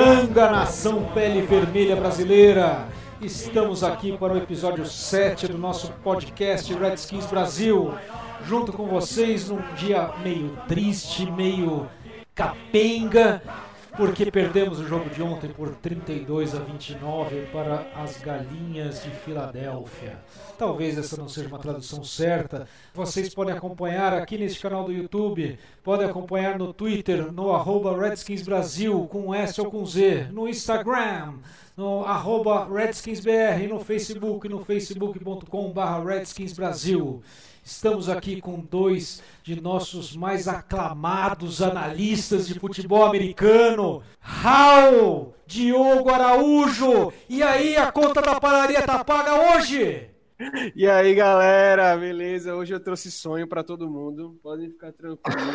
A Poranga Nação Pele Vermelha Brasileira. Estamos aqui para o episódio 7 do nosso podcast Redskins Brasil. Junto com vocês num dia meio triste, meio capenga, porque perdemos o jogo de ontem por 32 a 29 para as Galinhas de Filadélfia. Talvez essa não seja uma tradução certa. Vocês podem acompanhar aqui neste canal do YouTube, podem acompanhar no Twitter, no arroba Redskins Brasil, com S ou com Z, no Instagram, no arroba RedskinsBR, no Facebook, no facebook.com Redskins Brasil. Estamos aqui com dois de nossos mais aclamados analistas de futebol americano, Raul, Diogo Araújo. E aí, a conta da padaria tá paga hoje? E aí, galera, beleza? Hoje eu trouxe sonho pra todo mundo. Podem ficar tranquilos.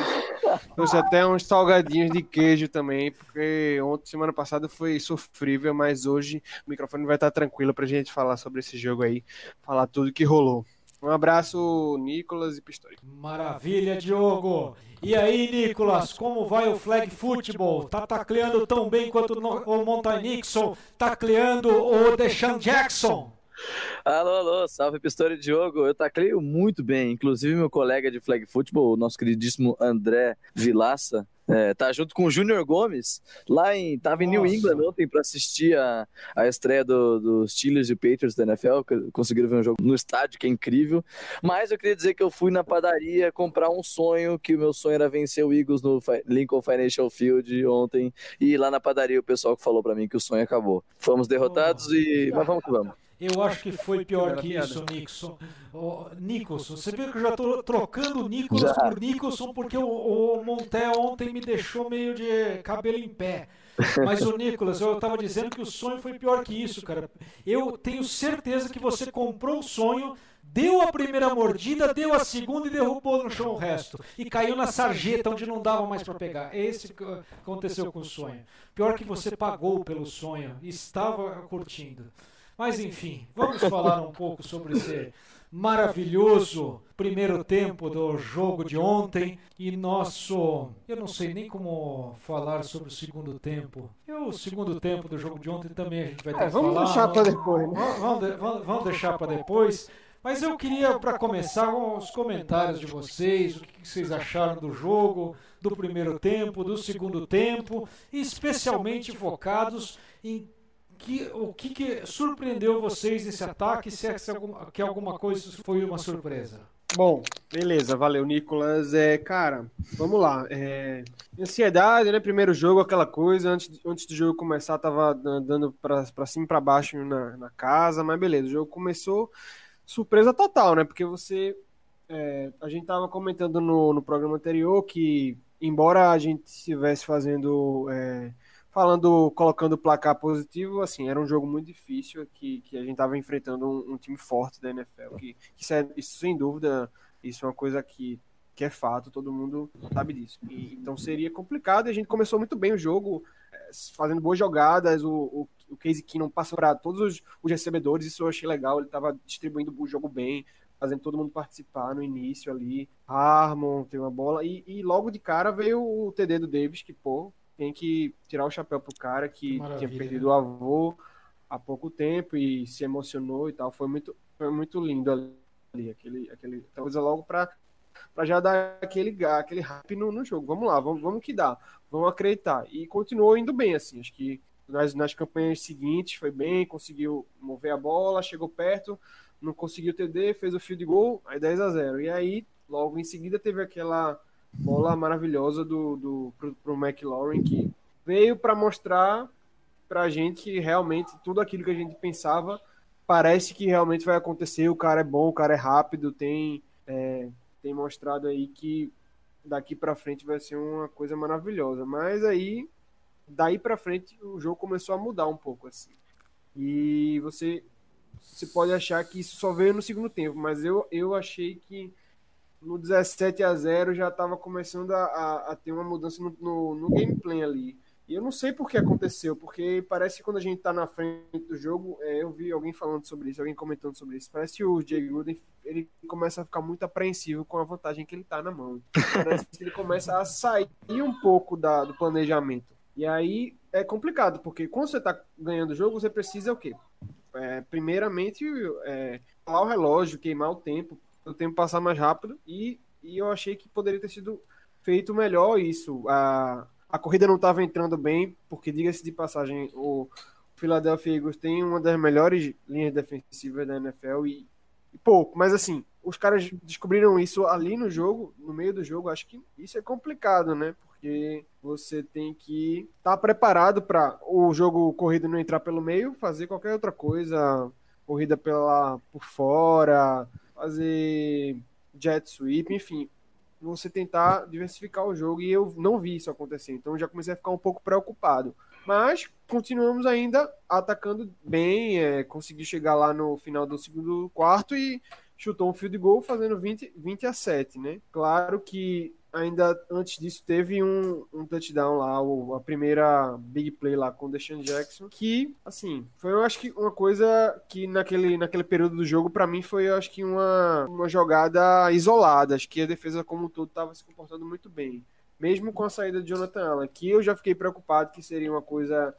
trouxe até uns salgadinhos de queijo também, porque ontem, semana passada, foi sofrível, mas hoje o microfone vai estar tranquilo pra gente falar sobre esse jogo aí, falar tudo que rolou. Um abraço, Nicolas e Pistori. Maravilha, Diogo. E aí, Nicolas, como vai o flag football? Tá tacleando tão bem quanto o Monty Nixon, tacleando o Deshaun Jackson. Alô, alô, salve Pistori Diogo. Eu tacleio muito bem. Inclusive, meu colega de flag football, o nosso queridíssimo André Vilaça, é, tá junto com o Júnior Gomes, lá em. Tava em New Nossa. England ontem pra assistir a, a estreia do- dos Steelers e Patriots da NFL. Conseguiram ver um jogo no estádio, que é incrível. Mas eu queria dizer que eu fui na padaria comprar um sonho, que o meu sonho era vencer o Eagles no Lincoln Financial Field ontem. E lá na padaria o pessoal que falou pra mim que o sonho acabou. Fomos derrotados e. Mas vamos que vamos. Eu acho que foi pior que piada. isso, Nixon. Ô, Nicholson, você viu que eu já tô trocando Nicolas Já. por Nicholson porque o, o Monté ontem me deixou meio de cabelo em pé. Mas o Nicolas, eu tava dizendo que o sonho foi pior que isso, cara. Eu tenho certeza que você comprou o sonho, deu a primeira mordida, deu a segunda e derrubou no chão o resto. E caiu na sarjeta onde não dava mais para pegar. É esse que aconteceu com o sonho. Pior que você pagou pelo sonho e estava curtindo. Mas enfim, vamos falar um pouco sobre esse maravilhoso primeiro tempo do jogo de ontem e nosso. Eu não sei nem como falar sobre o segundo tempo. E o segundo tempo do jogo de ontem também a gente vai ter É, que vamos falar. deixar Vamos- depois, né? Vamos, vamos vamos- vamos deixar para depois. Mas eu queria, para começar, os comentários de vocês, o que vocês acharam do jogo, do primeiro tempo, do segundo tempo, e especialmente focados em que, o que, que surpreendeu vocês nesse ataque, se é que alguma, que alguma coisa foi uma surpresa. Bom, beleza, valeu, Nicolas. É, cara, vamos lá. É, ansiedade, né? Primeiro jogo, aquela coisa. Antes, antes do jogo começar, tava andando pra, pra cima e pra baixo na, na casa, mas beleza, o jogo começou. Surpresa total, né? Porque você. é, a gente tava comentando no, no programa anterior que, embora a gente estivesse fazendo. é, falando, colocando placar positivo, assim, era um jogo muito difícil que, que a gente tava enfrentando um, um time forte da NFL. Que, que isso, é- isso, sem dúvida, isso é uma coisa que, que é fato, todo mundo sabe disso. E, então seria complicado e a gente começou muito bem o jogo, eh, fazendo boas jogadas, o, o, o Casey Keenum passou para todos os, os recebedores, isso eu achei legal, ele estava distribuindo o jogo bem, fazendo todo mundo participar no início ali. Harmon tem uma bola e, e logo de cara veio o TD do Davis, que pô, tem que tirar o chapéu pro cara que, Que tinha perdido o avô há pouco tempo e se emocionou e tal. Foi muito, foi muito lindo ali, aquele, aquele coisa logo para para já dar aquele, aquele hype no, no jogo. Vamos lá, vamos, vamos que dá, vamos acreditar. E continuou indo bem, assim, acho que nas, nas campanhas seguintes foi bem, conseguiu mover a bola, chegou perto, não conseguiu TD, fez o field goal, aí 10 a 0 E aí, logo em seguida, teve aquela bola maravilhosa do, do pro, pro McLaurin que veio para mostrar pra gente que realmente tudo aquilo que a gente pensava parece que realmente vai acontecer. O cara é bom, o cara é rápido, tem, é, tem mostrado aí que daqui para frente vai ser uma coisa maravilhosa. Mas aí, daí para frente, o jogo começou a mudar um pouco assim. E você, você pode achar que isso só veio no segundo tempo, mas eu, eu achei que no 17 a 0 já estava começando a, a, a, ter uma mudança no, no, no gameplay ali. E eu não sei por que aconteceu, porque parece que quando a gente tá na frente do jogo, é, eu vi alguém falando sobre isso, alguém comentando sobre isso. Parece que o Jay Gruden ele começa a ficar muito apreensivo com a vantagem que ele tá na mão. Parece que ele começa a sair um pouco da, do planejamento. E aí é complicado, porque quando você tá ganhando o jogo, você precisa o quê? É, primeiramente, é, o relógio, queimar o tempo, o tempo passar mais rápido. E, e eu achei que poderia ter sido feito melhor isso. A, a corrida não estava entrando bem, porque, diga-se de passagem, o Philadelphia Eagles tem uma das melhores linhas defensivas da NFL e, e, pouco, mas assim, os caras descobriram isso ali no jogo, no meio do jogo, acho que isso é complicado, né? Porque você tem que estar tá preparado para o jogo corrido não entrar pelo meio, fazer qualquer outra coisa, corrida pela por fora, fazer jet sweep, enfim, você tentar diversificar o jogo e eu não vi isso acontecer. Então já comecei a ficar um pouco preocupado. Mas continuamos ainda atacando bem, é, consegui chegar lá no final do segundo quarto e chutou um field goal fazendo 20, 20 a 7, né? Claro que ainda antes disso teve um, um touchdown lá, o, a primeira big play lá com o Deshaun Jackson, que, assim, foi eu acho que uma coisa que naquele, naquele período do jogo, para mim, foi eu acho que uma, uma jogada isolada. Acho que a defesa como um todo estava se comportando muito bem. Mesmo com a saída de Jonathan Allen, que eu já fiquei preocupado que seria uma coisa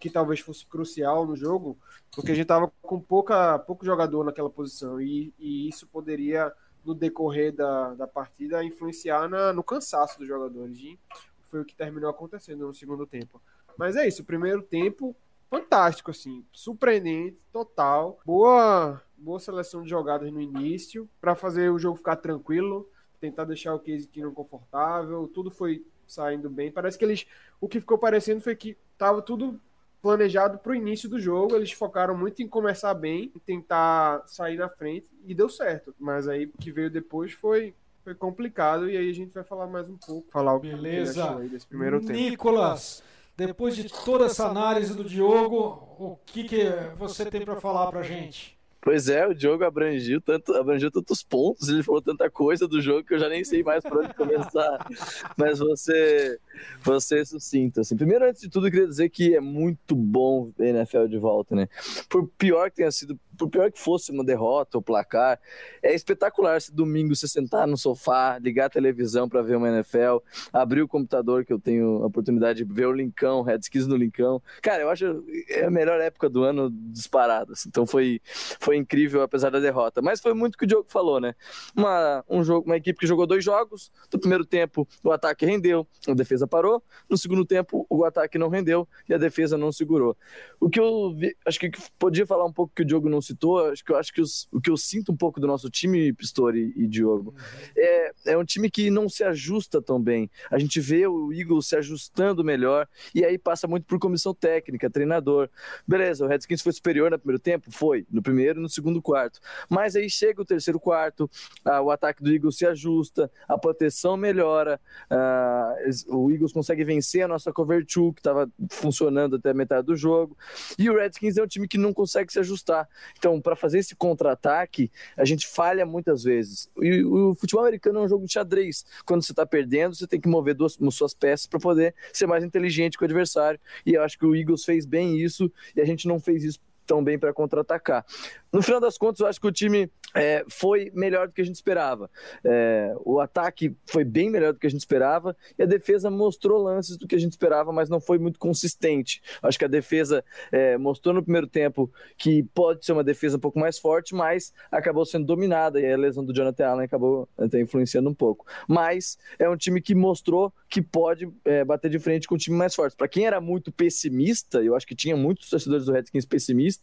que talvez fosse crucial no jogo, porque a gente tava com pouca, pouco jogador naquela posição e, e isso poderia no decorrer da, da partida influenciar na, no cansaço dos jogadores. E foi o que terminou acontecendo no segundo tempo. Mas é isso, o primeiro tempo fantástico, assim, surpreendente, total. Boa, boa seleção de jogadas no início para fazer o jogo ficar tranquilo, tentar deixar o Case Keenum confortável, tudo foi saindo bem. Parece que eles, o que ficou parecendo foi que tava tudo planejado para o início do jogo. Eles focaram muito em começar bem, em tentar sair na frente e deu certo. Mas aí o que veio depois foi foi complicado e aí a gente vai falar mais um pouco, falar o que Beleza. achou aí desse primeiro tempo. Nicolas, depois de toda essa análise do Diogo, o que, que você tem para falar para gente? Pois é, o Diogo abrangiu, tanto, abrangiu tantos pontos, ele falou tanta coisa do jogo que eu já nem sei mais por onde começar. Mas você, você é sucinto. Assim. Primeiro, antes de tudo, eu queria dizer que é muito bom ver NFL de volta, né? Por pior que tenha sido por pior que fosse uma derrota ou placar, é espetacular esse domingo você sentar no sofá, ligar a televisão para ver uma NFL, abrir o computador que eu tenho a oportunidade de ver o Lincão, Redskins no Lincão. Cara, eu acho é a melhor época do ano disparado. Assim. Então foi, foi incrível apesar da derrota. Mas foi muito o que o Diogo falou, né? Uma, um jogo, uma equipe que jogou dois jogos. No primeiro tempo o ataque rendeu, a defesa parou. No segundo tempo o ataque não rendeu e a defesa não segurou. O que eu vi, acho que podia falar um pouco que o Diogo não citou, acho que eu acho que os, o que eu sinto um pouco do nosso time, Pistori e Diogo, é, é um time que não se ajusta tão bem. A gente vê o Eagles se ajustando melhor e aí passa muito por comissão técnica, treinador. Beleza, o Redskins foi superior no primeiro tempo? Foi, no primeiro e no segundo quarto. Mas aí chega o terceiro quarto, ah, o ataque do Eagles se ajusta, a proteção melhora, ah, o Eagles consegue vencer a nossa cover two, que estava funcionando até a metade do jogo, e o Redskins é um time que não consegue se ajustar. Então, para fazer esse contra-ataque, a gente falha muitas vezes. E o futebol americano é um jogo de xadrez. Quando você está perdendo, você tem que mover duas suas peças para poder ser mais inteligente com o adversário. E eu acho que o Eagles fez bem isso e a gente não fez isso tão bem para contra-atacar. No final das contas, eu acho que o time é, foi melhor do que a gente esperava. É, o ataque foi bem melhor do que a gente esperava e a defesa mostrou lances do que a gente esperava, mas não foi muito consistente. Acho que a defesa é, mostrou no primeiro tempo que pode ser uma defesa um pouco mais forte, mas acabou sendo dominada e a lesão do Jonathan Allen acabou até influenciando um pouco. Mas é um time que mostrou que pode é, bater de frente com um time mais forte. Para quem era muito pessimista, eu acho que tinha muitos torcedores do Redskins pessimistas,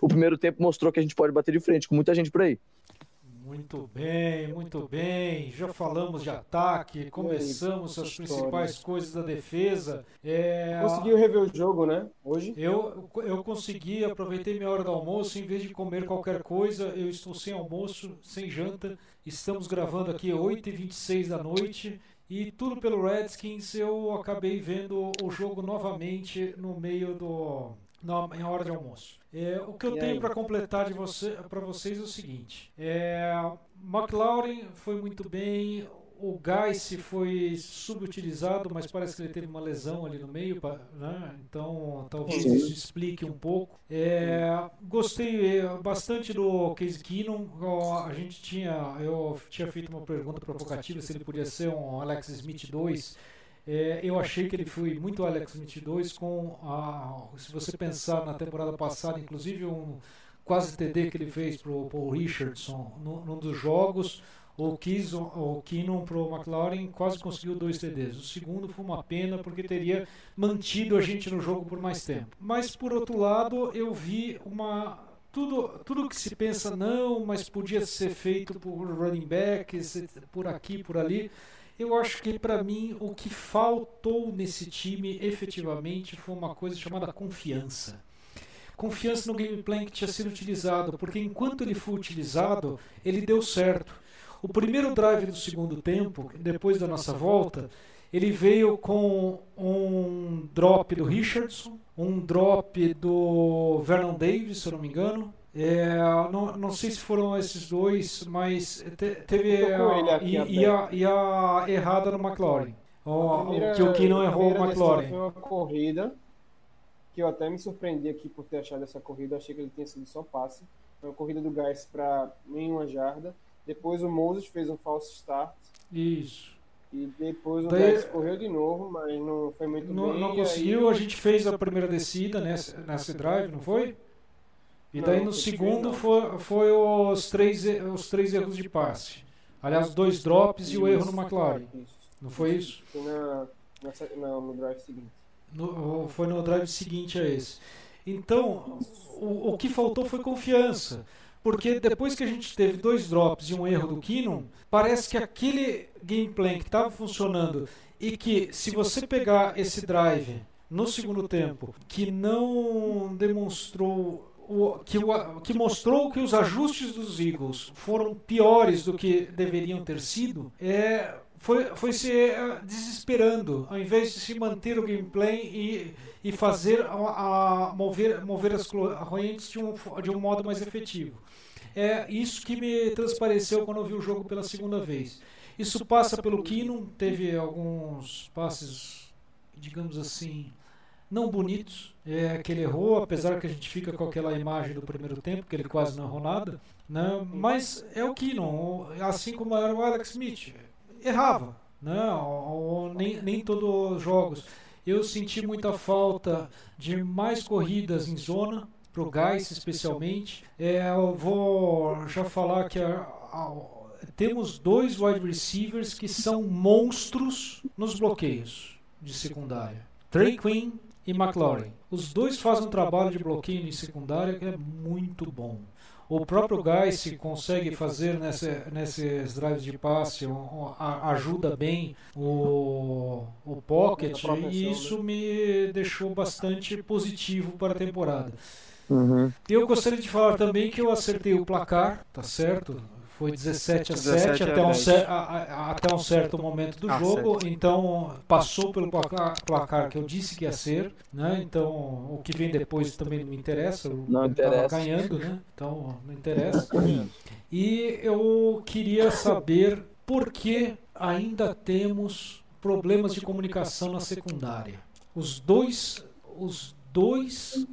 o primeiro tempo mostrou que a gente pode bater de frente com muita gente por aí. Muito bem, muito bem. Já falamos de ataque, começamos as principais coisas da defesa. É... Conseguiu rever o jogo, né? Hoje? Eu, eu consegui, aproveitei minha hora do almoço. Em vez de comer qualquer coisa, eu estou sem almoço, sem janta. Estamos gravando aqui 8h26 da noite E tudo pelo Redskins, eu acabei vendo o jogo novamente no meio do. Na, em hora de almoço. É, o que eu E tenho para completar de você, para vocês é o seguinte: é, McLaurin foi muito bem, o Geiss foi subutilizado, mas parece que ele teve uma lesão ali no meio, né? então talvez Sim. isso explique um pouco. É, gostei é, bastante do Case Keenum. A gente tinha, eu tinha feito uma pergunta provocativa se ele podia ser um Alex Smith 2. É, eu achei que ele foi muito Alex Smith 2 com a, se você pensar na temporada passada, inclusive um quase TD que ele fez para o Paul Richardson no- num dos jogos. O, Kison, o Keenum pro McLaren quase conseguiu dois TDs. O segundo foi uma pena porque teria mantido a gente no jogo por mais tempo. Mas por outro lado, eu vi uma tudo tudo que se pensa não, mas podia ser feito por running backs, por aqui, por ali. Eu acho que para mim o que faltou nesse time efetivamente foi uma coisa chamada confiança. Confiança no gameplay que tinha sido utilizado, porque enquanto ele foi utilizado, ele deu certo. O primeiro drive do segundo tempo, depois da nossa volta, ele veio com um drop do Richardson, um drop do Vernon Davis, se eu não me engano. É, não, não sei se foram esses dois, mas te- teve a, e, e a, e a errada no McLaurin. O, Primeira- que o que não errou o McLaurin. Foi uma corrida que eu até me surpreendi aqui por ter achado essa corrida. Achei que ele tinha sido só passe. Foi uma corrida do Gás para nenhuma jarda. Depois o Moses fez um false start. Isso. E depois o Daí- correu de novo, mas não foi muito Não, bem. não e aí- conseguiu, a gente fez a primeira descida nessa, nessa drive, não foi? E daí Não, no segundo foi, foi os, três, os três erros de passe. Aliás, dois drops e o erro no McLaren. Não foi isso? Foi na, no drive seguinte. No- foi no drive seguinte a esse. Então, o, o que faltou foi confiança. Porque depois que a gente teve dois drops e um erro do Keenum, parece que aquele gameplay que estava funcionando e que se você pegar esse drive no segundo tempo, que não demonstrou o, que, o, que mostrou que os ajustes dos Eagles foram piores do que deveriam ter sido, é, foi, foi se eh, desesperando, ao invés de se manter o gameplay e, e fazer a, a mover, mover as correntes de um, de um modo mais efetivo. É isso que me transpareceu quando eu vi o jogo pela segunda vez. Isso passa pelo Keenum, teve alguns passes, digamos assim, não bonitos, é, que ele errou, apesar que a gente fica com aquela imagem do primeiro tempo, que ele quase não errou nada. Né? Mas é o Keenum, assim como era o Alex Smith. Errava, né? ou, ou nem, nem todos os jogos. Eu senti muita falta de mais corridas em zona, pro Gás especialmente. É, eu vou já falar que a, a, temos dois wide receivers que são monstros nos bloqueios de secundária. Trey Quinn e McLaurin. Os dois fazem um trabalho de bloqueio em secundária que é muito bom. O próprio Geiss consegue fazer nessa, nesses drives de passe, um, um, ajuda bem o, o pocket e isso me deixou bastante positivo para a temporada. Uhum. Eu gostaria de falar também que eu acertei o placar, tá certo? Foi 17 a 7 17 a até, um 10. cer- a- a- até um certo momento do Ah, jogo, então passou pelo placar, placar que eu disse que ia ser, né? Então o que vem depois também não me interessa, eu Não estava interessa. ganhando, né? Então não interessa. E eu queria saber por que ainda temos problemas de comunicação na secundária. Os dois, os dois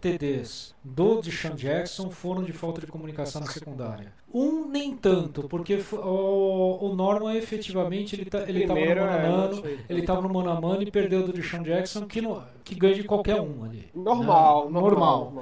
TDs do Deshaun Jackson foram de falta de comunicação na secundária. Um nem tanto, porque o, o Norman efetivamente ele tá, ele estava no mano a é, mano, ele estava no mano a mano e perdeu do Deshaun Jackson que, no, que ganha de qualquer um ali. Normal, Né? normal.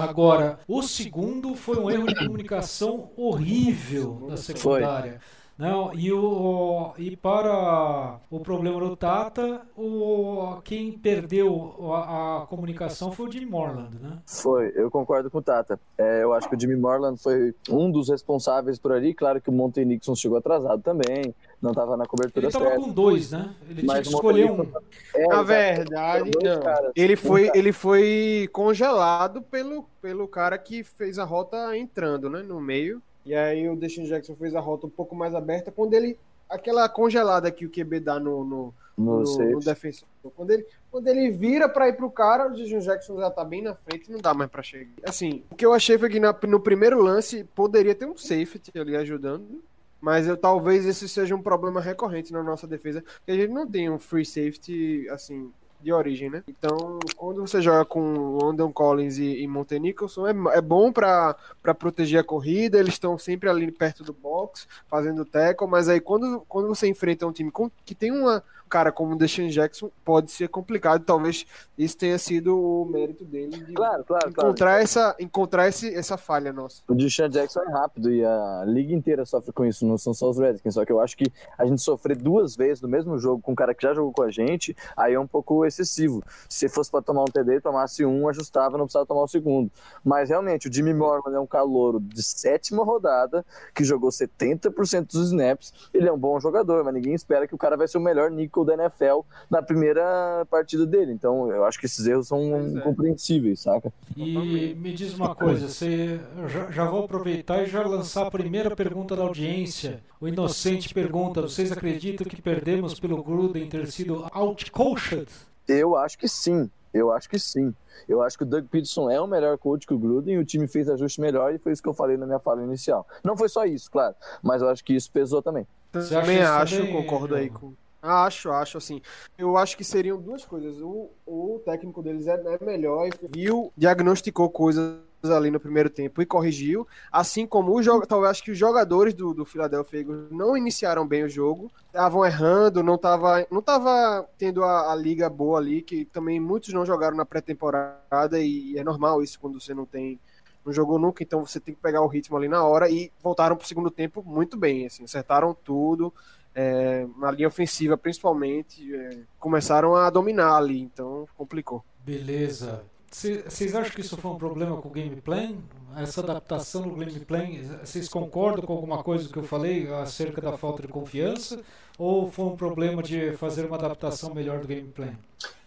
Agora, o segundo foi um erro de comunicação horrível da secundária. Não, e, o, e para o problema do Tata, o, quem perdeu a, a comunicação foi o Jim Morland, né? Foi, eu concordo com o Tata. É, eu acho que o Jimmy Morland foi um dos responsáveis por ali. Claro que o Monte Nixon chegou atrasado também, não estava na cobertura Ele estava certa. com dois, né? Ele tinha que escolher um. É, Na verdade, não. caras. Ele foi, ele foi congelado pelo, pelo cara que fez a rota entrando, né, no meio. E aí o Deshaun Jackson fez a rota um pouco mais aberta. Quando ele aquela congelada que o QB dá no, no, No no, no defensor. Quando ele, quando ele vira pra ir pro cara, o Jason Jackson já tá bem na frente, não dá mais pra chegar. Assim, o que eu achei foi que na- no primeiro lance poderia ter um safety ali ajudando, mas eu, talvez esse seja um problema recorrente na nossa defesa, porque a gente não tem um free safety, assim, de origem, né? Então, quando você joga com London Collins e, e Monte Nicholson, é, é bom para proteger a corrida, eles estão sempre ali perto do box, fazendo tackle, mas aí quando, quando você enfrenta um time com- que tem uma um cara como o Deshaun Jackson, pode ser complicado, talvez isso tenha sido o mérito dele de Claro, claro, claro. encontrar, essa, encontrar esse, essa falha nossa. O Deshaun Jackson é rápido e a liga inteira sofre com isso, não são só os Redskins. Só que eu acho que a gente sofrer duas vezes no mesmo jogo com um cara que já jogou com a gente, aí é um pouco excessivo. Se fosse para tomar um TD, tomasse um, ajustava, não precisava tomar o segundo. Mas realmente, o Jimmy Mormon é um calouro de sétima rodada, que jogou 70% dos snaps. Ele é um bom jogador, mas ninguém espera que o cara vai ser o melhor nickel da NFL na primeira partida dele. Então, eu acho que esses erros são é. compreensíveis, saca? E me diz uma coisa, você já, já vou aproveitar e já lançar a primeira pergunta da audiência. O Inocente pergunta: vocês acreditam que perdemos pelo Gruden ter sido outcoached? Eu acho que sim. Eu acho que sim. Eu acho que o Doug Peterson é o melhor coach que o Gruden, o time fez ajuste melhor e foi isso que eu falei na minha fala inicial. Não foi só isso, claro, mas eu acho que isso pesou também. Você Também acho, também, concordo aí com. Acho, acho, assim. Eu acho que seriam duas coisas. O, o técnico deles é, é melhor e viu, diagnosticou coisas ali no primeiro tempo e corrigiu. Assim como o jogo. Talvez acho que os jogadores do, do Philadelphia Eagles não iniciaram bem o jogo. Estavam errando, não tava, não tava tendo a, a liga boa ali, que também muitos não jogaram na pré-temporada e é normal isso quando você não tem não jogou nunca, então você tem que pegar o ritmo ali na hora e voltaram pro segundo tempo muito bem, assim, acertaram tudo, é, na linha ofensiva principalmente, é, começaram a dominar ali, então complicou. Beleza. Cê- Vocês acham que isso foi um problema com o game plan? Essa adaptação do game plan, vocês concordam com alguma coisa que eu falei acerca da falta de confiança? Ou foi um problema de fazer uma adaptação melhor do game plan?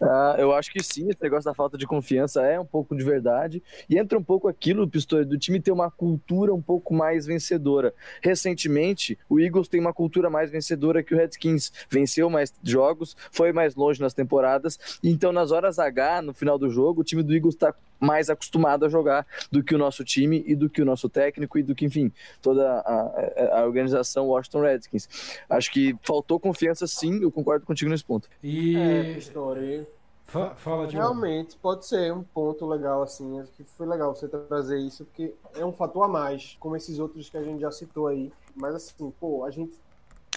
Ah, eu acho que sim, esse negócio da falta de confiança é um pouco de verdade. E entra um pouco aquilo, Pistori, do time ter uma cultura um pouco mais vencedora. Recentemente, o Eagles tem uma cultura mais vencedora que o Redskins. Venceu mais jogos, foi mais longe nas temporadas. Então, nas horas H, no final do jogo, o time do Eagles está mais acostumado a jogar do que o nosso time e do que o nosso técnico e do que, enfim, toda a, a- organização Washington Redskins. Acho que faltou confiança sim, eu concordo contigo nesse ponto. E É, história. fa- fala de Realmente, pode ser um ponto legal, assim. Acho que foi legal você trazer isso, porque é um fator a mais, como esses outros que a gente já citou aí. Mas assim, pô, a gente.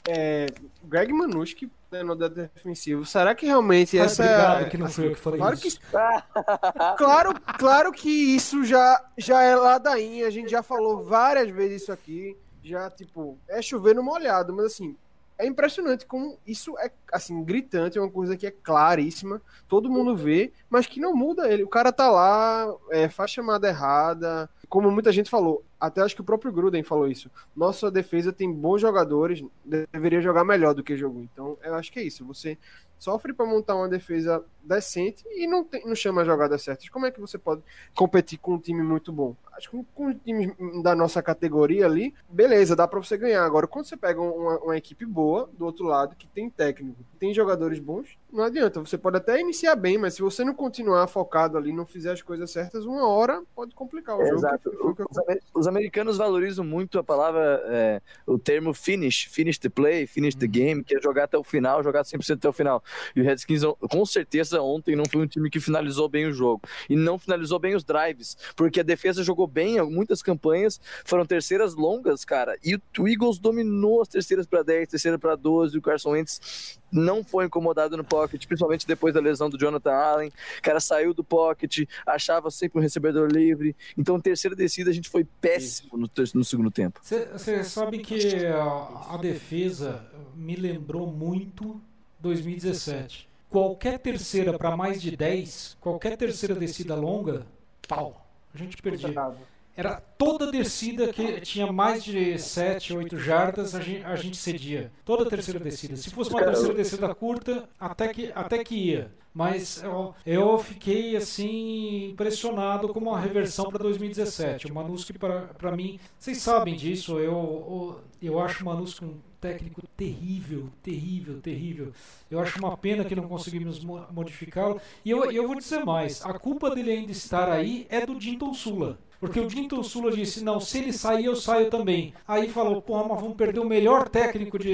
É, Greg Manuski, né, no defensivo. Será que realmente Ah, essa. obrigado que não fui eu que falei claro isso. Que, claro, claro que isso já, já é ladainha. A gente já falou várias vezes isso aqui. Já, tipo, é chover no molhado, mas assim. É impressionante como isso é, assim, gritante, é uma coisa que é claríssima, todo mundo vê, mas que não muda ele. O cara tá lá, é, faz chamada errada, como muita gente falou, até acho que o próprio Gruden falou isso. Nossa defesa tem bons jogadores, deveria jogar melhor do que jogou. Então, eu acho que é isso. Você sofre para montar uma defesa decente e não, tem, não chama as jogadas certas. Como é que você pode competir com um time muito bom? Acho que com, com times da nossa categoria ali, beleza, dá para você ganhar. Agora, quando você pega uma, uma equipe boa do outro lado, que tem técnico, tem jogadores bons, não adianta. Você pode até iniciar bem, mas se você não continuar focado ali, não fizer as coisas certas, uma hora pode complicar o jogo. Exato. que Os, amer- os americanos valorizam muito a palavra, é, o termo finish, finish the play, finish the game, que é jogar até o final, jogar 100% até o final. E o Redskins, com certeza, ontem não foi um time que finalizou bem o jogo. E não finalizou bem os drives, porque a defesa jogou bem, muitas campanhas, foram terceiras longas, cara, e o Eagles dominou as terceiras para 10, terceira para 12, e o Carson Wentz não foi incomodado no pocket, principalmente depois da lesão do Jonathan Allen. O cara saiu do pocket, achava sempre um recebedor livre. Então, terceira descida, a gente foi péssimo no, no segundo tempo. Você sabe que a, a defesa me lembrou muito 2017. Qualquer terceira para mais de 10, qualquer terceira descida longa, pau. A gente perdia. Era toda descida que tinha mais de 7, 8 jardas, a gente, a gente cedia. Toda terceira descida. Se fosse uma terceira descida curta, até que, até que ia. Mas eu, eu fiquei assim impressionado com a reversão para 2017. O Manuski para mim, vocês sabem disso. Eu, eu- Eu acho o Manusco um técnico terrível, terrível, terrível. Eu acho uma pena que não conseguimos mo- modificá-lo. E eu, eu vou dizer mais: a culpa dele ainda estar aí é do Dinton Sula. Porque o Dinton Sula disse: não, se ele sair, eu saio também. Aí falou: porra, mas vamos perder o melhor técnico de,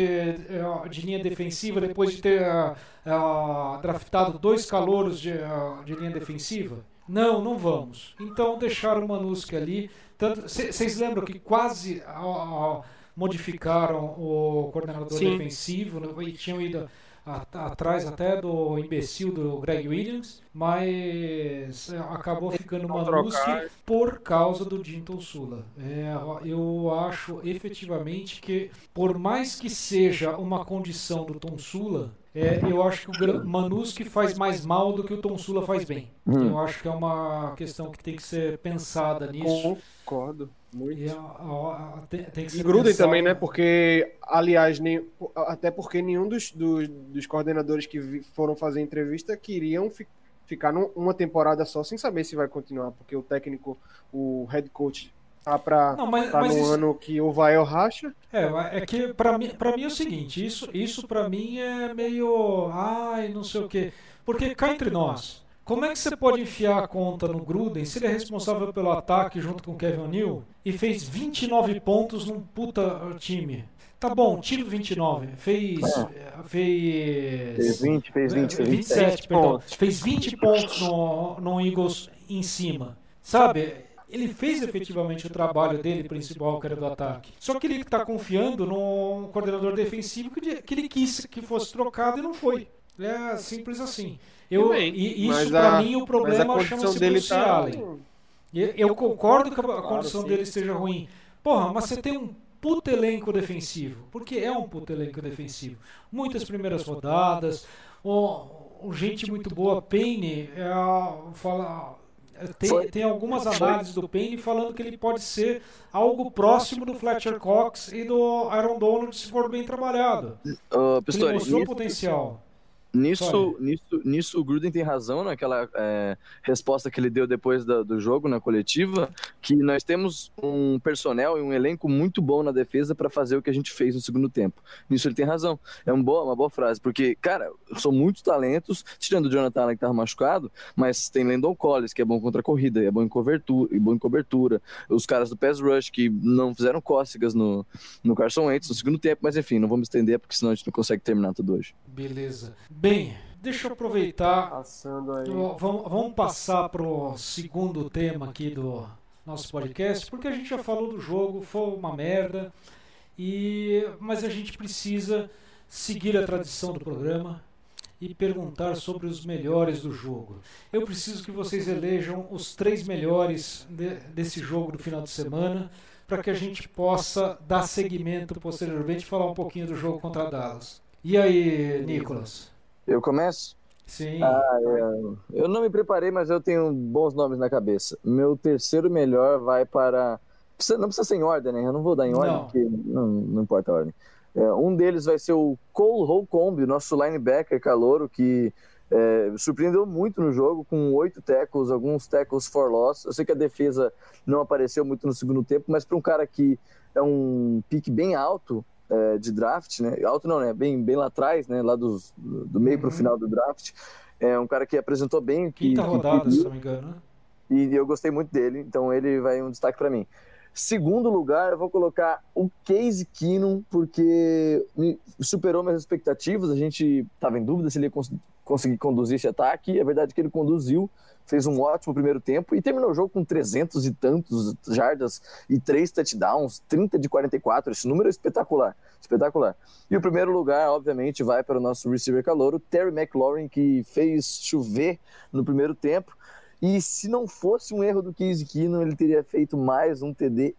de linha defensiva depois de ter ah, ah, draftado dois calouros de, ah, de linha defensiva? Não, não vamos. Então deixaram o Manuski ali. Vocês lembram que quase modificaram o coordenador Sim. defensivo né, e tinham ido atrás até do imbecil do Greg Williams, mas é, acabou ficando trocar. por causa do Dinton Sula. É, eu acho efetivamente que, por mais que seja uma condição do Tom Sula, é, eu acho que o Manuski faz mais mal do que o Tom Sula faz bem. Hum. Eu acho que é uma questão que tem que ser pensada nisso. Concordo. Muito. E, a- a- a- tem, tem E pensado- também, né? Porque, aliás, nem, até porque nenhum dos, dos, dos coordenadores que vi- foram fazer entrevista queriam fi- ficar num- uma temporada só sem saber se vai continuar, porque o técnico, o head coach, tá mas, Tá no isso, ano que o Vael racha. É, é que pra mim, pra mim é o seguinte, isso, isso pra mim é meio. Ai, não sei o quê. Porque cá entre nós, como é que você pode enfiar a conta no Gruden se ele é responsável pelo ataque junto com o Kevin O'Neill e fez 29 pontos num puta time? Tá bom, tira o 29. Fez. eh, Fez. Fez 20, fez 20, fez 27. 27, perdão. pontos. Fez 20 pontos no, no Eagles em cima. Sabe? Ele fez efetivamente o trabalho dele principal, que era do ataque. Só que ele está confiando num coordenador defensivo que, de- que ele quis que fosse trocado e não foi. É simples assim. Eu, e isso, para a- mim, o a problema condição chama-se dele Bruce tá. Allen. E Eu concordo que a Claro, condição dele esteja ruim. Porra, mas você tem um puto elenco defensivo. Porque é um puto elenco defensivo. Muitas primeiras rodadas, um, um gente muito boa. Payne é, fala, tem, tem algumas análises do Payne falando que ele pode ser algo próximo do Fletcher Cox e do Aaron Donald se for bem trabalhado. Ele Pistori, mostrou nisso, potencial. Nisso, nisso, nisso o Gruden tem razão naquela é, resposta que ele deu depois da- do jogo na coletiva, que nós temos um personnel e um elenco muito bom na defesa para fazer o que a gente fez no segundo tempo. Nisso ele tem razão. É um boa, uma boa frase, porque, cara, são muitos talentos, tirando o Jonathan que tava machucado, mas tem Landon Collins, que é bom contra a corrida, é bom em cobertura, e bom em cobertura. Os caras do pass rush que não fizeram cócegas no, no Carson Wentz no segundo tempo, mas enfim, não vamos estender porque senão a gente não consegue terminar tudo hoje. Beleza. Bem, deixa eu aproveitar Passando aí. Vamos, vamos passar pro segundo tema aqui do nosso podcast, porque a gente já falou do jogo, foi uma merda, e mas a gente precisa seguir a tradição do programa e perguntar sobre os melhores do jogo. Eu preciso que vocês elejam os três melhores de- desse jogo do final de semana, para que a gente possa dar seguimento posteriormente e falar um pouquinho do jogo contra a Dallas. E aí, Nicolas? Eu começo? Sim. Ah, eu, eu não me preparei, mas eu tenho bons nomes na cabeça. Meu terceiro melhor vai para. não precisa ser em ordem, né? Eu não vou dar em ordem, Não. porque não, não importa a ordem. É, um deles vai ser o Cole Holcomb, nosso linebacker calouro, que é, surpreendeu muito no jogo, com oito tackles, alguns tackles for loss. Eu sei que a defesa não apareceu muito no segundo tempo, mas para um cara que é um pique bem alto é, de draft, né? Alto não, né? Bem, bem lá atrás, né? Lá dos, do meio para o Uhum. final do draft. É um cara que apresentou bem. Que, Quinta rodada, se não me engano, né? E eu gostei muito dele, então ele vai um destaque para mim. Segundo lugar, eu vou colocar o Case Keenum, porque superou minhas expectativas. A gente estava em dúvida se ele ia conseguir conduzir esse ataque. É verdade que ele conduziu, fez um ótimo primeiro tempo e terminou o jogo com 300 e tantos jardas e três touchdowns, 30 de 44. Esse número é espetacular, espetacular. E o primeiro lugar, obviamente, vai para o nosso receiver calouro, Terry McLaurin, que fez chover no primeiro tempo. E se não fosse um erro do Case Keenum, ele teria feito mais um TD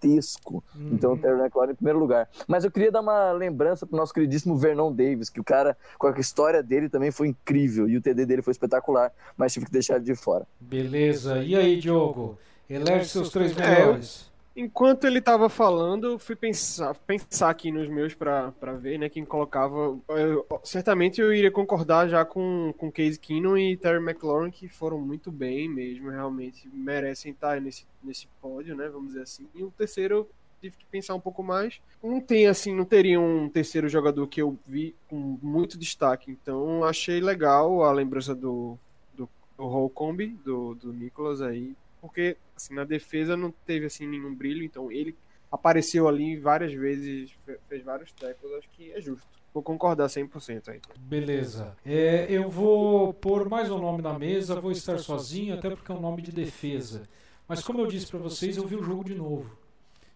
gigantesco. Então, o Terry McLaurin em primeiro lugar. Mas eu queria dar uma lembrança pro nosso queridíssimo Vernon Davis, que o cara, com a história dele também foi incrível. E o TD dele foi espetacular, mas tive que deixar ele de fora. Beleza. E aí, Diogo? Elege seus três É, melhores. Enquanto ele tava falando, eu fui pensar, pensar aqui nos meus pra ver, né, quem colocava. Eu- certamente eu iria concordar já com, com Case Keenum e Terry McLaurin, que foram muito bem mesmo, realmente merecem estar nesse, nesse pódio, né, vamos dizer assim. E o terceiro, tive que pensar um pouco mais. Não tem assim, não teria um terceiro jogador que eu vi com muito destaque. Então achei legal a lembrança do do, do Holcomb, do, do Nicolas aí, porque assim, na defesa não teve assim nenhum brilho, então ele apareceu ali várias vezes, fe- fez vários tackles, acho que é justo. Vou concordar 100% aí. Beleza. É, eu vou pôr mais um nome na mesa, vou estar sozinho, até porque é um nome de defesa. Mas como eu disse para vocês, eu vi o jogo de novo.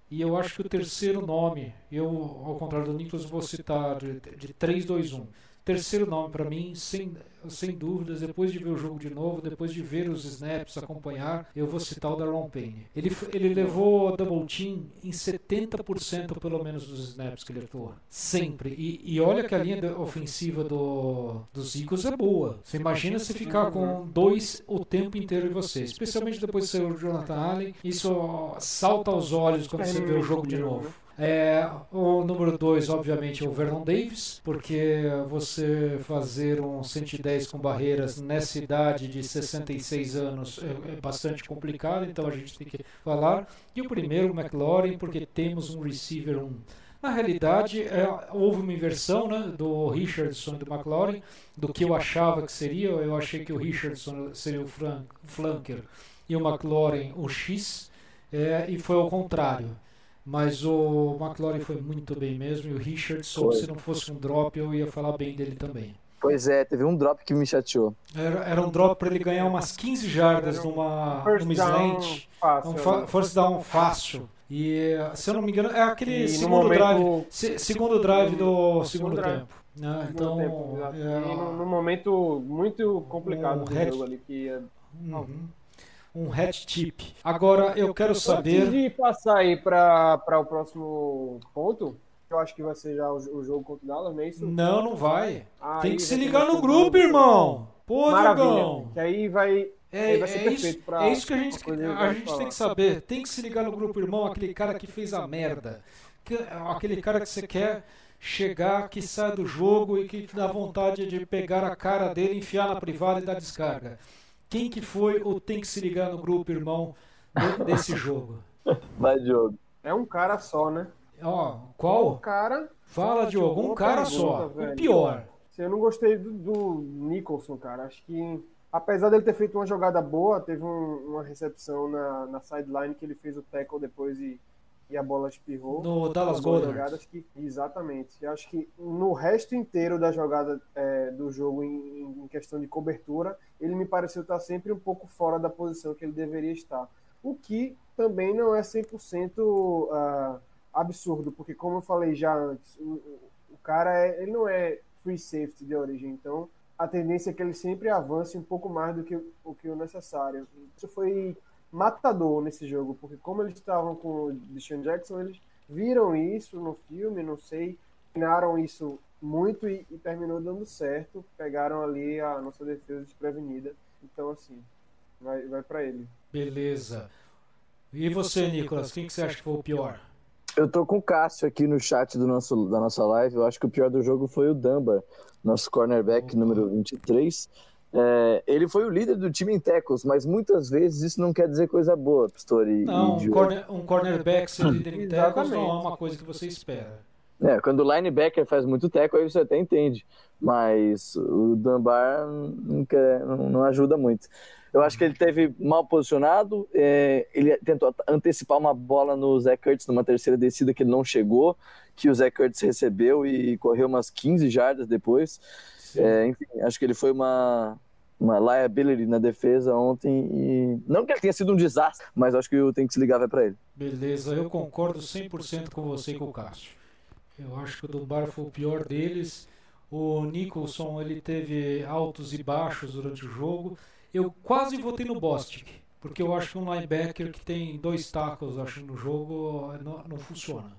E eu acho que o terceiro nome, eu, ao contrário do Nicolas, vou citar de, de 3, 2, 1. Terceiro nome para mim, sem, sem dúvidas, depois de ver o jogo de novo, depois de ver os snaps, acompanhar, eu vou citar o Daron Payne. Ele, ele levou double team em 70% pelo menos dos snaps que ele atuou. Sempre. E, e olha que a linha ofensiva do, dos Eagles é boa. Você imagina se ficar com dois o tempo inteiro de você. Especialmente depois de ser o Jonathan Allen. Isso salta aos olhos quando você vê o jogo de novo. É, o número 2, obviamente, é o Vernon Davis, porque você fazer um 110 com barreiras nessa idade de 66 anos é, é bastante complicado, então a gente tem que falar. E o primeiro, o McLaurin, porque temos um receiver 1. Na realidade, é, houve uma inversão né, do Richardson e do McLaurin, do que eu achava que seria. Eu achei que o Richardson seria o flan- flanker e o McLaurin o X, é, e foi ao contrário. Mas o McLaurin foi muito bem mesmo, e o Richardson, Foi. se não fosse um drop, eu ia falar bem dele também. Pois é, teve um drop que me chateou. Era, era um drop para ele ganhar umas 15 jardas numa, First numa down slant, fácil. um fa- first down fácil. E se eu não me engano, é aquele segundo momento- drive, se- segundo drive do Segundo segundo drive. tempo. né? Segundo Então, tempo, é, E num, momento muito complicado Um do jogo ali, que uhum. Um hat tip. Agora eu quero Antes saber. de passar aí para o próximo ponto, eu acho que vai ser já o, o jogo contra o Dallas, não é isso? Não, não vai. Ah, Tem que se ligar no grupo, irmão. Pô, Maravilha. Diogão. Que aí vai. É, Aí vai ser é isso, pra- é isso que a gente, a gente falar. tem que saber. Tem que se ligar no grupo irmão, aquele cara que fez a merda. Que- aquele cara que você quer chegar, que sai do jogo e que dá vontade de pegar a cara dele, enfiar na privada e dar descarga. Quem que foi ou tem que se ligar no grupo irmão de- desse jogo? Vai, Diogo. É um cara só, né? Ó, Um qual? cara. Fala, Diogo. Um cara só. O velho. pior. assim, Eu não gostei do, do Nicholson, cara. Acho que, apesar dele ter feito uma jogada boa, teve um- uma recepção na, na sideline que ele fez o tackle depois e, e a bola espirrou. No Dallas Goddard. jogada, acho que, exatamente. Eu acho que no resto inteiro da jogada é, do jogo, em, em questão de cobertura, ele me pareceu estar sempre um pouco fora da posição que ele deveria estar. O que também não é 100% ah, absurdo, porque como eu falei já antes, o, o- cara é, ele não é free safety de origem, então a tendência é que ele sempre avance um pouco mais do que o- o que o necessário. Isso foi matador nesse jogo, porque como eles estavam com o Deshaun Jackson, eles viram isso no filme, não sei, treinaram isso muito e, e terminou dando certo, pegaram ali a nossa defesa desprevenida. Então, assim, vai, vai para ele. Beleza. E você, Nicolas? Quem que você acha que foi o pior? Eu tô com o Cássio aqui no chat do nosso, da nossa live. Eu acho que o pior do jogo foi o Dunbar, nosso cornerback número 23. É, ele foi o líder do time em tackles, mas muitas vezes isso não quer dizer coisa boa, Pistori. e Não, um, corner, um cornerback ser líder em tackles não é uma coisa que você espera. É, quando o linebacker faz muito tackle, aí você até entende. Mas o Dunbar não, quer- não- não ajuda muito. Eu acho que ele teve mal posicionado. é, ele tentou antecipar uma bola no Zé Kurtz numa terceira descida que ele não chegou, que o Zé Kurtz recebeu e correu umas 15 jardas depois. É, enfim, acho que ele foi uma, uma liability na defesa ontem. E não que ele tenha sido um desastre, mas acho que o tem que se ligar vai para ele. Beleza, eu concordo 100% com você e com o Cássio. Eu acho que o Dunbar foi o pior deles. O Nicholson ele teve altos e baixos durante o jogo. Eu quase votei no Bostic, porque eu acho que um linebacker que tem dois tackles acho, no jogo não, não funciona.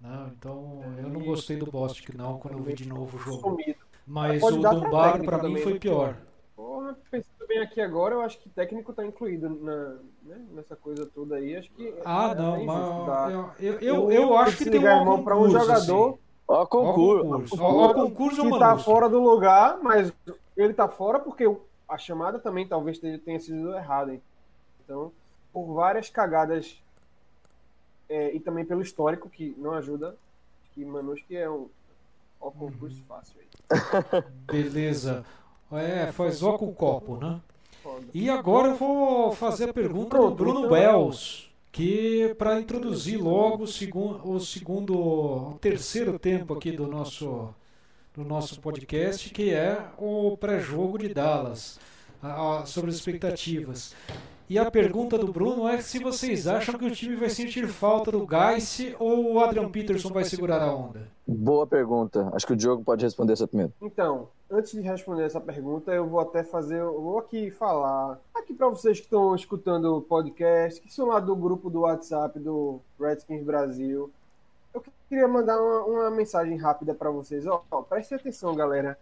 né? Então eu não gostei do Bostic não quando eu vi de novo o jogo. Sumido. Mas o técnico para mim foi pior. Porra, pensando bem aqui agora, eu acho que técnico tá incluído na, né, nessa coisa toda aí. Acho que Ah, é não, dar. mas eu, eu, eu, eu acho que tem um mão para um jogador assim. Ó, Ó, concurso. Ó, ó, concurso é que tá fora do lugar, mas ele tá fora porque a chamada também talvez tenha sido errada. hein? Então, por várias cagadas é, e também pelo histórico, que não ajuda, que Manuski é um ó, concurso fácil aí. Beleza. É, faz ó com o copo, né? Foda. E agora eu vou fazer a pergunta do Bruno Bells, que para introduzir logo o segundo, o segundo, o terceiro tempo aqui do nosso do nosso podcast, que é o pré-jogo de Dallas, a- a- sobre as expectativas. E a pergunta do Bruno é se vocês acham que o time vai sentir falta do Geiss ou o Adrian Peterson vai segurar a onda? Boa pergunta. Acho que o Diogo pode responder essa primeiro. Então, antes de responder essa pergunta, eu vou até fazer, eu vou aqui falar, aqui para vocês que estão escutando o podcast, que são lá do grupo do WhatsApp do Redskins Brasil, eu queria mandar uma, uma mensagem rápida para vocês. Ó, ó, prestem atenção, galera.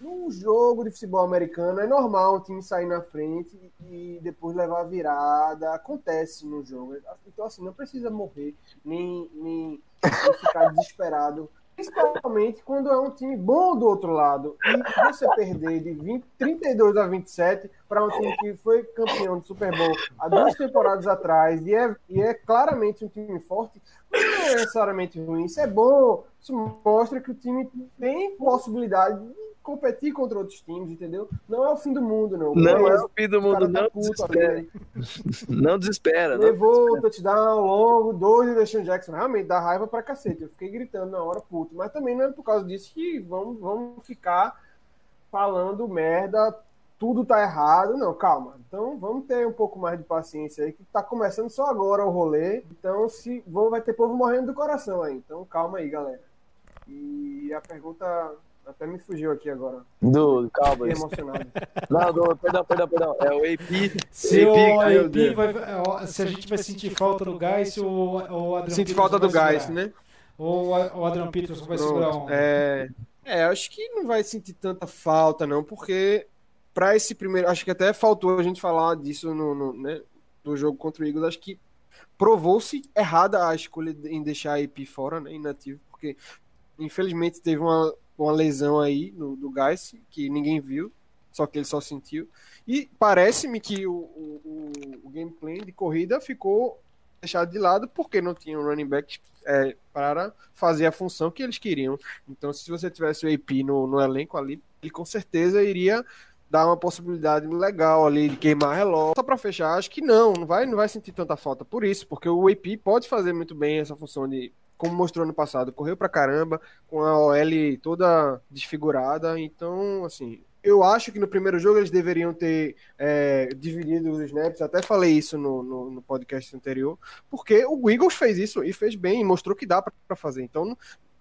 Num jogo de futebol americano, é normal um time sair na frente e depois levar a virada. Acontece no jogo. Então, assim, não precisa morrer, nem, nem, nem ficar desesperado. Principalmente quando é um time bom do outro lado. E você perder de 20, 32 a 27 para um time que foi campeão do Super Bowl há duas temporadas atrás e é, e é claramente um time forte, não é necessariamente ruim. Isso é bom. Isso mostra que o time tem possibilidade de competir contra outros times, entendeu? Não é o fim do mundo, não. Não é Beleza, o fim do mundo, tá não puto desespera. Não desespera. Não. Levou o touchdown longo, dois de Deshaun Jackson. Realmente dá raiva pra cacete. Eu fiquei gritando na hora, puto. Mas também não é por causa disso que vamos, vamos ficar falando merda, tudo tá errado. Não, calma. Então vamos ter um pouco mais de paciência aí, que tá começando só agora o rolê. Então se vai ter povo morrendo do coração aí. Então calma aí, galera. E a pergunta até me fugiu aqui agora. Do Fiquei Cowboys. emocionado. Não, do, perdão, perdão, perdão. É o AP. Se, o AP AP vai, ó, se a gente vai sentir falta do Geiss ou o Adrian Peterson falta do gás, né? Ou o Adrian Peterson vai segurar onda? É, é, acho que não vai sentir tanta falta, não, porque para esse primeiro. Acho que até faltou a gente falar disso no, no, né, do jogo contra o Eagles. Acho que provou-se errada a escolha em deixar a IP fora, né, inativo, porque infelizmente teve uma, uma lesão aí no, do Gás que ninguém viu, só que ele só sentiu. E parece-me que o, o, o- o gameplay de corrida ficou deixado de lado porque não tinha um running back é, para fazer a função que eles queriam. Então, se você tivesse o AP no, no elenco ali, ele com certeza iria dar uma possibilidade legal ali de queimar relógio. Só para fechar, acho que não, não vai, não vai sentir tanta falta por isso, porque o AP pode fazer muito bem essa função de, como mostrou no passado, correu pra caramba, com a OL toda desfigurada. Então, assim, eu acho que no primeiro jogo eles deveriam ter é, dividido os snaps. Até falei isso no, no, no podcast anterior, porque o Eagles fez isso e fez bem, e mostrou que dá para fazer. Então,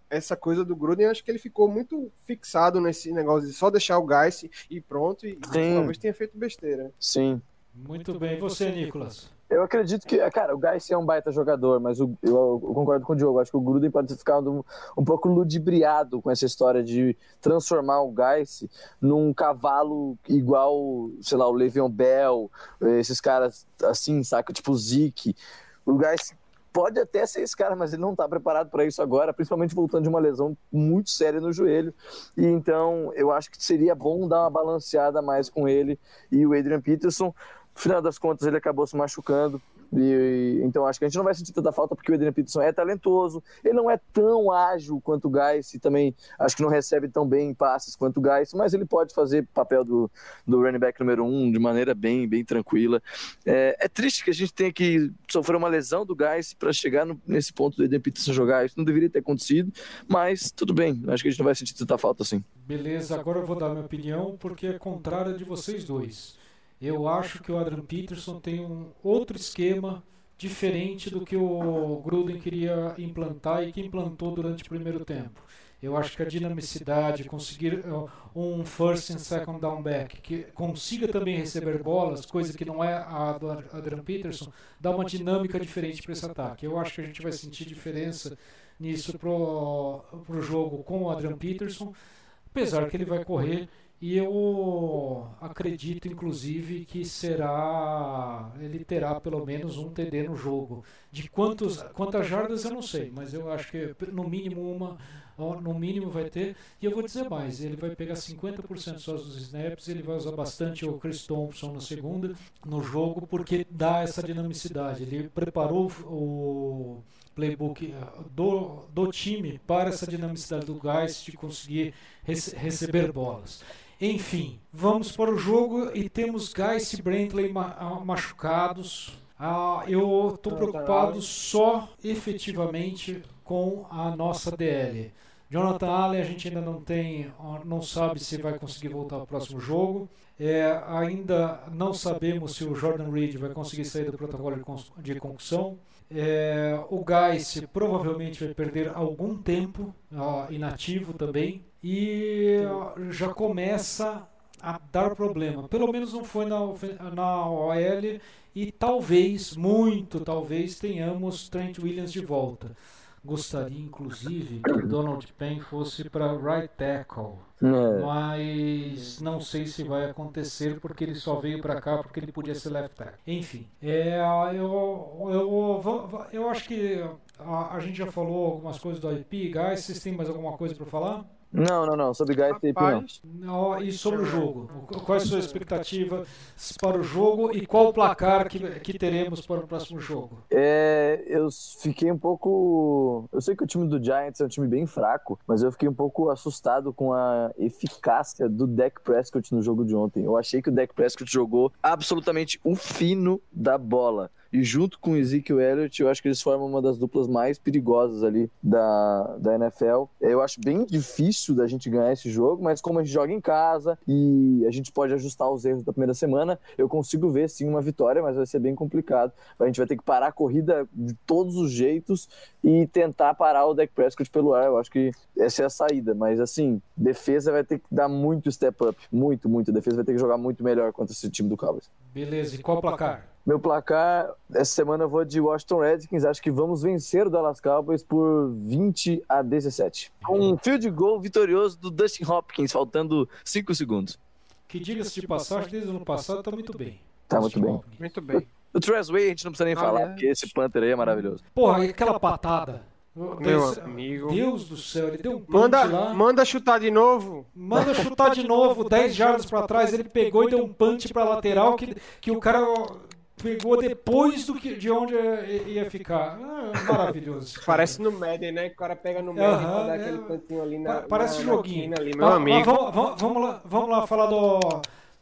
essa coisa do Gruden, acho que ele ficou muito fixado nesse negócio de só deixar o Geiss e pronto, e Sim. talvez tenha feito besteira. Sim. Muito bem. E você, Nicolas? Eu acredito que, cara, o Geis é um baita jogador, mas o- eu, eu concordo com o Diogo. Acho que o Gruden pode ficado um, um pouco ludibriado com essa história de transformar o Geis num cavalo igual, sei lá, o Le'Veon Bell, esses caras assim, saca? Tipo o Zeke. O Geis pode até ser esse cara, mas ele não tá preparado para isso agora, principalmente voltando de uma lesão muito séria no joelho. E então eu acho que seria bom dar uma balanceada mais com ele e o Adrian Peterson. No final das contas, ele acabou se machucando. E, então acho que a gente não vai sentir tanta falta porque o Adrian Peterson é talentoso. Ele não é tão ágil quanto o Geis e também acho que não recebe tão bem passes quanto o Geis, mas ele pode fazer papel do, do running back número um de maneira bem, bem tranquila. É, é triste que a gente tenha que sofrer uma lesão do Geis para chegar no- nesse ponto do Adrian Peterson jogar. Isso não deveria ter acontecido, mas tudo bem. Acho que a gente não vai sentir tanta falta assim. Beleza, agora eu vou dar minha opinião porque é contrária de vocês dois. Eu acho que o Adrian Peterson tem um outro esquema diferente do que o Gruden queria implantar e que implantou durante o primeiro tempo. Eu acho que a dinamicidade, conseguir uh, um first and second down back que consiga também receber bolas, coisa que não é a do Adrian Peterson, dá uma dinâmica diferente para esse ataque. Eu acho que a gente vai sentir diferença nisso pro, pro jogo com o Adrian Peterson, apesar que ele vai correr e eu acredito inclusive que será ele terá pelo menos um TD no jogo. De quantos quantas jardas eu não sei, mas eu acho que no mínimo uma no mínimo vai ter. E eu vou dizer mais, ele vai pegar 50% só dos snaps, ele vai usar bastante o Chris Thompson na segunda no jogo porque dá essa dinamicidade. Ele preparou o playbook eh, do, do time para essa dinamicidade do Geist de conseguir rece receber bolas. Enfim, vamos para o jogo e temos Geist e Brantley ah, machucados. Ah, eu estou preocupado só efetivamente com a nossa DL. Jonathan Allen a gente ainda não tem, não sabe se vai conseguir voltar ao próximo jogo. É, ainda não sabemos se o Jordan Reed vai conseguir sair do protocolo de concussão. É, o Geis provavelmente vai perder algum tempo inativo também e já começa a dar problema. Pelo menos não foi na, na OL e talvez, muito talvez, tenhamos Trent Williams de volta. Gostaria, inclusive, que Donald Payne fosse para right tackle. É. Mas não sei se vai acontecer porque ele só veio para cá porque ele podia ser left tackle. Enfim, é, eu, eu, eu acho que a, a gente já falou algumas coisas do IP. Guys, vocês têm mais alguma coisa para falar? Não, não, não. Sobre Guy Tape, não. E sobre o jogo? Qual é a sua expectativa para o jogo e qual o placar que, que teremos para o próximo jogo? É, eu fiquei um pouco. Eu sei que o time do Giants é um time bem fraco, mas eu fiquei um pouco assustado com a eficácia do Dak Prescott no jogo de ontem. Eu achei que o Dak Prescott jogou absolutamente o fino da bola. E junto com o Ezekiel Elliott, eu acho que eles formam uma das duplas mais perigosas ali da, da NFL. Eu acho bem difícil da gente ganhar esse jogo, mas como a gente joga em casa e a gente pode ajustar os erros da primeira semana, eu consigo ver sim uma vitória, mas vai ser bem complicado. A gente vai ter que parar a corrida de todos os jeitos e tentar parar o Dak Prescott pelo ar. Eu acho que essa é a saída, mas assim, defesa vai ter que dar muito step up, muito, muito. A defesa vai ter que jogar muito melhor contra esse time do Cowboys. Beleza, e qual o placar? Meu placar, essa semana eu vou de Washington Redskins. Acho que vamos vencer o Dallas Cowboys por 20 a 17. Um field goal vitorioso do Dustin Hopkins, faltando 5 segundos. Que diga-se de passagem, desde o ano passado tá muito bem. Tá muito bem. Muito bem. O Trezway a gente não precisa nem ah, falar, é. porque esse Panther aí é maravilhoso. Porra, aquela patada. Meu amigo. Deus do céu, ele deu um manda, lá. Manda chutar de novo. Manda chutar de novo, 10 jardas para trás, ele pegou e deu um punch para lateral que, que o cara pegou depois do que, de onde ia ficar. Ah, maravilhoso. Parece no Madden, né? O cara pega no Madden uhum, dá é, aquele cantinho ali na. Parece na, joguinho. ali, meu ah, amigo. Vamos, vamos, vamos, lá, vamos lá falar do,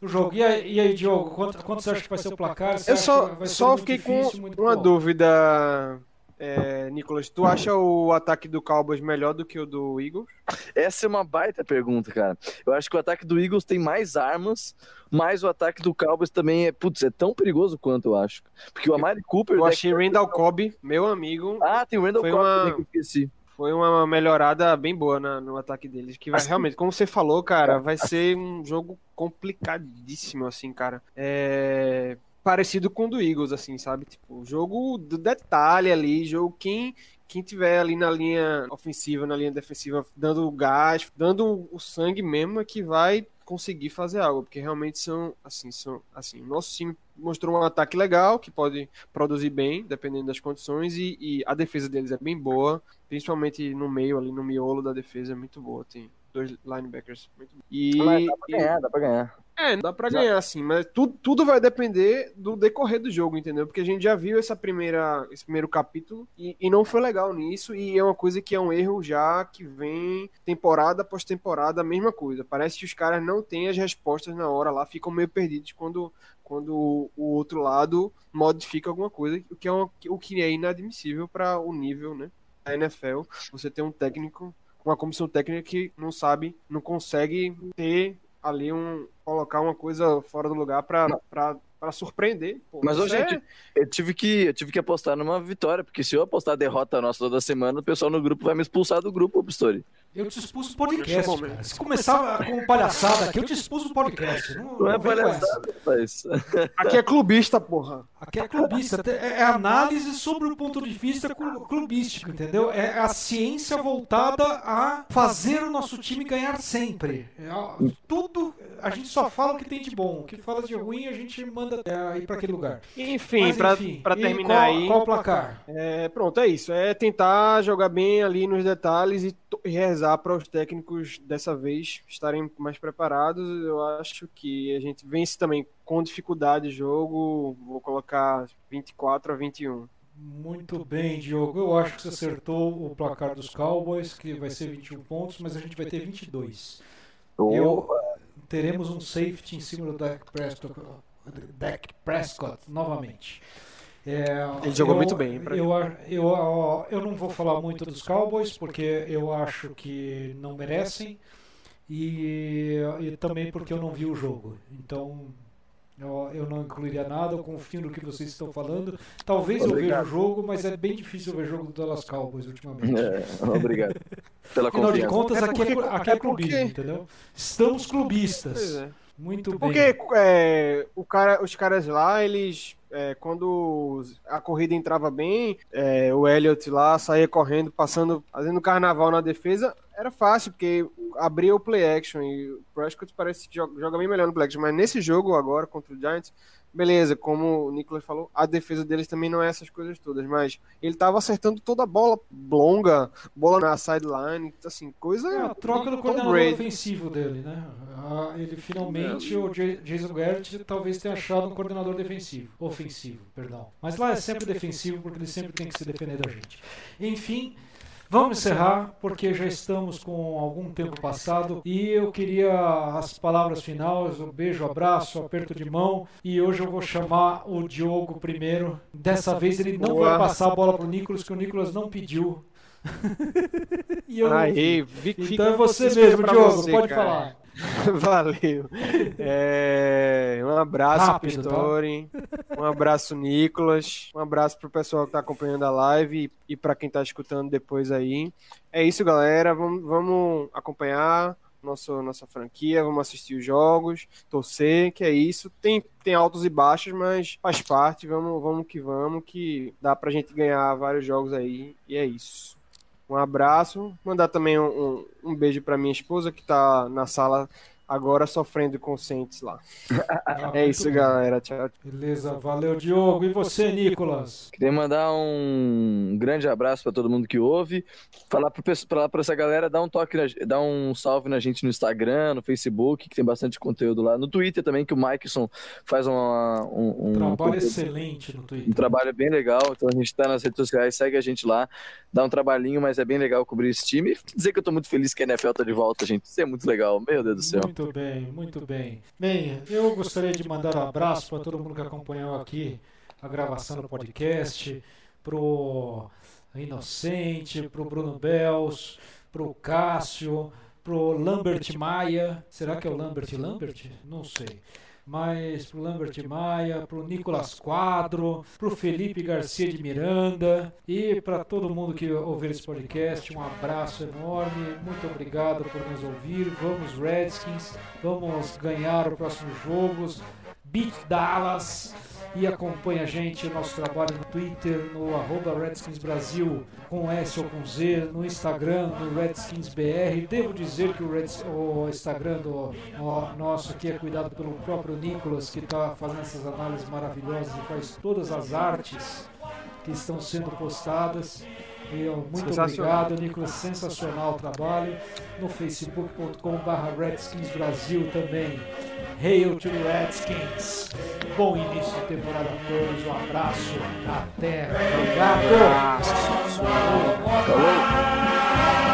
do jogo. E aí, e aí Diogo, quanto, quanto você acha que vai ser o placar? Você Eu só, só fiquei difícil, com uma bom? dúvida. É, Nicolas, tu acha o ataque do Cowboys melhor do que o do Eagles? Essa é uma baita pergunta, cara. Eu acho que o ataque do Eagles tem mais armas, mas o ataque do Cowboys também é, putz, é tão perigoso quanto eu acho. Porque o Amari Cooper. Eu achei Randall Cobb, meu amigo. Ah, tem o Randall Cobb uma... também que eu esqueci foi uma melhorada bem boa na, no ataque deles. Que vai, realmente, como você falou, cara, vai ser um jogo complicadíssimo, assim, cara. É parecido com o do Eagles, assim, sabe? Tipo, jogo do detalhe ali, jogo quem quem tiver ali na linha ofensiva, na linha defensiva, dando o gás, dando o sangue mesmo, é que vai conseguir fazer algo, porque realmente são assim, são assim, nosso time mostrou um ataque legal que pode produzir bem, dependendo das condições e, e a defesa deles é bem boa, principalmente no meio ali no miolo da defesa é muito boa, tem dois linebackers muito E Mas dá pra ganhar, e, dá pra ganhar. É, dá pra ganhar, sim, mas tudo, tudo vai depender do decorrer do jogo, entendeu? Porque a gente já viu essa primeira, esse primeiro capítulo e, e não foi legal nisso, e é uma coisa que é um erro já que vem temporada após temporada, a mesma coisa. Parece que os caras não têm as respostas na hora lá, ficam meio perdidos quando, quando o outro lado modifica alguma coisa, o que é, uma, o que é inadmissível para o nível, né? Da NFL, você tem um técnico uma comissão técnica que não sabe, não consegue ter ali um colocar uma coisa fora do lugar para para surpreender. Pô, Mas hoje é... eu tive que eu tive que apostar numa vitória, porque se eu apostar derrota nossa toda semana, o pessoal no grupo vai me expulsar do grupo, Pistori. Eu te expulso do podcast, cara. Se começar com palhaçada aqui, eu te expulso do podcast. Não, não, é palhaçada, rapaz. Aqui é clubista, porra. Aqui é clubista. É, é análise sobre o ponto de vista clubístico, entendeu? É a ciência voltada a fazer o nosso time ganhar sempre. É, tudo, a gente só fala o que tem de bom. O que fala de ruim, a gente manda ir para aquele lugar. Enfim, para terminar qual, aí. Qual o placar? É, pronto, é isso. É tentar jogar bem ali nos detalhes e rezar para os técnicos dessa vez estarem mais preparados. Eu acho que a gente vence também com dificuldade o jogo. Vou colocar 24 a 21. Muito bem, Diogo. Eu acho que você acertou o placar dos Cowboys, que vai ser 21 pontos, mas a gente vai ter 22. Eu, teremos um safety em cima do Dak Prescott, Dak Prescott novamente. É, Ele jogou eu- muito bem, Eu, eu, ó, eu não vou falar muito dos Cowboys, porque eu acho que não merecem. E, e também porque eu não vi o jogo. Então eu, eu não incluiria nada, eu confio no que vocês estão falando. Talvez eu veja o jogo, mas é bem difícil eu ver jogo do Dallas Cowboys ultimamente. É, obrigado pela Afinal de confiança. contas, É aqui é, aqui é é clubismo, porque- entendeu? Estamos clubistas. Pois é. Muito bem. Porque é, o cara, os caras lá, eles. é, quando a corrida entrava bem, é, o Elliott lá saía correndo, passando, fazendo carnaval na defesa, era fácil, porque abria o play action e o Prescott parece que joga, joga bem melhor no play action. Mas nesse jogo agora contra o Giants, beleza, como o Nicolas falou, a defesa deles também não é essas coisas todas, mas ele tava acertando toda a bola longa, bola na sideline, assim, coisa. É a troca do coordenador Brady. ofensivo dele, né? Ah, ele finalmente, o Jason Garrett, talvez tenha achado um coordenador defensivo. Ofensivo, perdão. Mas lá é sempre defensivo, porque ele sempre tem que se defender da gente. Enfim. Vamos encerrar, porque já estamos com algum tempo passado e eu queria as palavras finais, o beijo, abraço, aperto de mão e hoje eu vou chamar o Diogo primeiro. Dessa vez ele não Boa. vai passar a bola pro Nicolas, que o Nicolas não pediu. e eu Aí, então é você mesmo, Diogo, você, pode cara. falar. Valeu. É, um abraço Rápido, pro tá? Um abraço, Nicolas. Um abraço pro pessoal que tá acompanhando a live e, e para quem tá escutando depois aí. É isso, galera. Vamos, vamos acompanhar nosso, nossa franquia, vamos assistir os jogos, torcer, que é isso. Tem, tem altos e baixos, mas faz parte. Vamos, vamos que vamos, que dá pra gente ganhar vários jogos aí. E é isso. Um abraço. Mandar também um, um, um beijo pra minha esposa que tá na sala agora sofrendo Saints lá. Ah, É isso, bem. galera. Tchau. Beleza, valeu, Diogo. E você, Nicolas? Queria mandar um grande abraço para todo mundo que ouve. Falar para essa galera, dar um toque, na- dar um salve na gente no Instagram, no Facebook, que tem bastante conteúdo lá. No Twitter também, que o Maikson faz uma, um, um, Trabalho conteúdo- excelente no Twitter. um trabalho bem legal. Então a gente tá nas redes sociais, segue a gente lá, dá um trabalhinho, mas é bem legal cobrir esse time. E dizer que eu tô muito feliz que a NFL tá de volta, gente. Isso é muito legal, meu Deus do céu. Muito bem, muito bem. Bem, eu gostaria de mandar um abraço para todo mundo que acompanhou aqui a gravação do podcast, pro Inocente, pro Bruno Bels, pro Cássio, pro Lambert Maia. Será que é o Lambert Lambert? Não sei. Mas pro Lambert Maia, pro Nicolas Quadro, pro Felipe Garcia de Miranda e para todo mundo que ouvir esse podcast, um abraço enorme. Muito obrigado por nos ouvir. Vamos Redskins, vamos ganhar os próximos jogos. Beat Dallas e acompanha a gente, nosso trabalho no Twitter, no arroba Redskins Brasil, com S ou com Z, no Instagram, no Redskins BR. Devo dizer que o, Reds- o Instagram do ó, nosso aqui é cuidado pelo próprio Nicolas, que está fazendo essas análises maravilhosas e faz todas as artes que estão sendo postadas. Ó, muito obrigado, Nicolas. Sensacional o trabalho. No facebook.com.br Redskins Brasil também. Hail to the Redskins. Bom início de temporada a todos. Um abraço. Até. Obrigado. Falou!